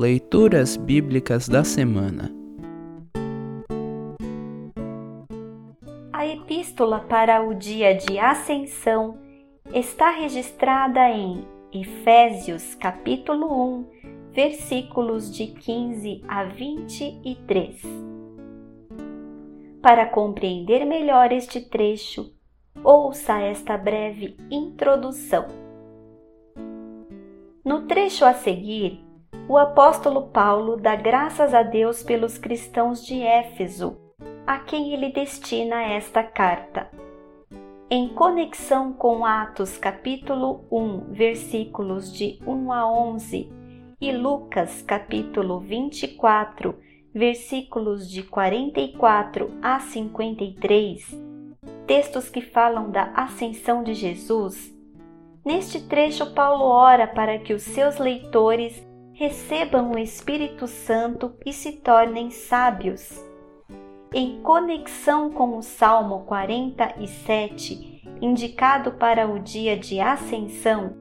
Leituras Bíblicas da Semana A epístola para o dia de Ascensão está registrada em Efésios capítulo 1, versículos de 15 a 23. Para compreender melhor este trecho, ouça esta breve introdução. No trecho a seguir, o apóstolo Paulo dá graças a Deus pelos cristãos de Éfeso, a quem ele destina esta carta. Em conexão com Atos capítulo 1, versículos de 1 a 11 e Lucas capítulo 24, versículos de 44 a 53, textos que falam da ascensão de Jesus, neste trecho Paulo ora para que os seus leitores recebam o Espírito Santo e se tornem sábios. Em conexão com o Salmo 47, indicado para o dia de ascensão,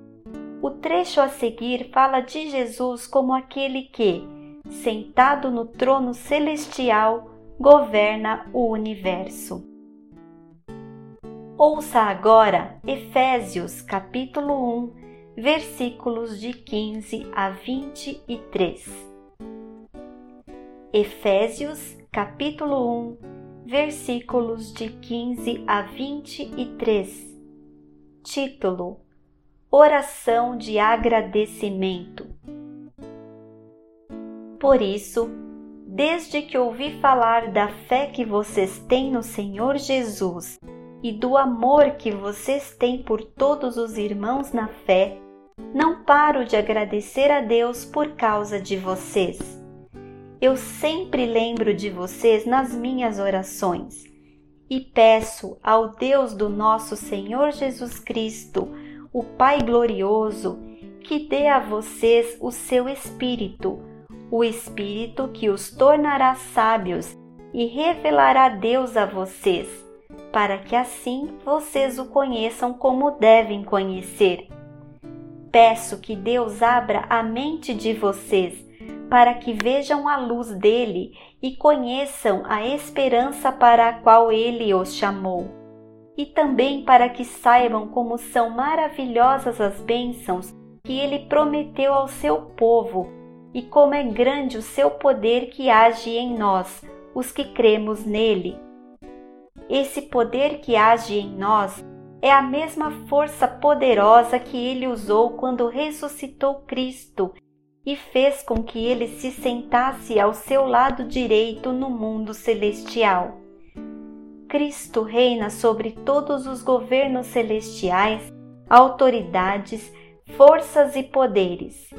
o trecho a seguir fala de Jesus como aquele que, sentado no trono celestial, governa o universo. Ouça agora Efésios capítulo 1, versículos de 15 a 23. Efésios capítulo 1, versículos de 15 a 23. Título: Oração de agradecimento. Por isso, desde que ouvi falar da fé que vocês têm no Senhor Jesus e do amor que vocês têm por todos os irmãos na fé, não paro de agradecer a Deus por causa de vocês. Eu sempre lembro de vocês nas minhas orações e peço ao Deus do nosso Senhor Jesus Cristo, o Pai glorioso, que dê a vocês o seu Espírito, o Espírito que os tornará sábios e revelará Deus a vocês para que assim vocês o conheçam como devem conhecer. Peço que Deus abra a mente de vocês para que vejam a luz dele e conheçam a esperança para a qual ele os chamou. E também para que saibam como são maravilhosas as bênçãos que ele prometeu ao seu povo e como é grande o seu poder que age em nós, os que cremos nele. Esse poder que age em nós é a mesma força poderosa que ele usou quando ressuscitou Cristo e fez com que ele se sentasse ao seu lado direito no mundo celestial. Cristo reina sobre todos os governos celestiais, autoridades, forças e poderes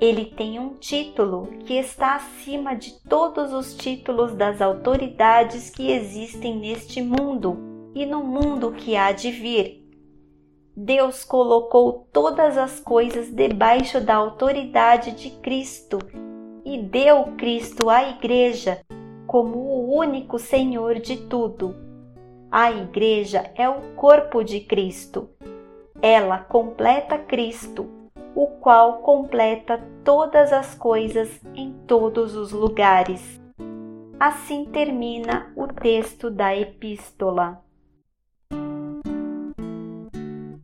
ele tem um título que está acima de todos os títulos das autoridades que existem neste mundo e no mundo que há de vir. Deus colocou todas as coisas debaixo da autoridade de Cristo e deu Cristo à Igreja como o único Senhor de tudo. A Igreja é o corpo de Cristo. Ela completa Cristo o qual completa todas as coisas em todos os lugares. Assim termina o texto da Epístola.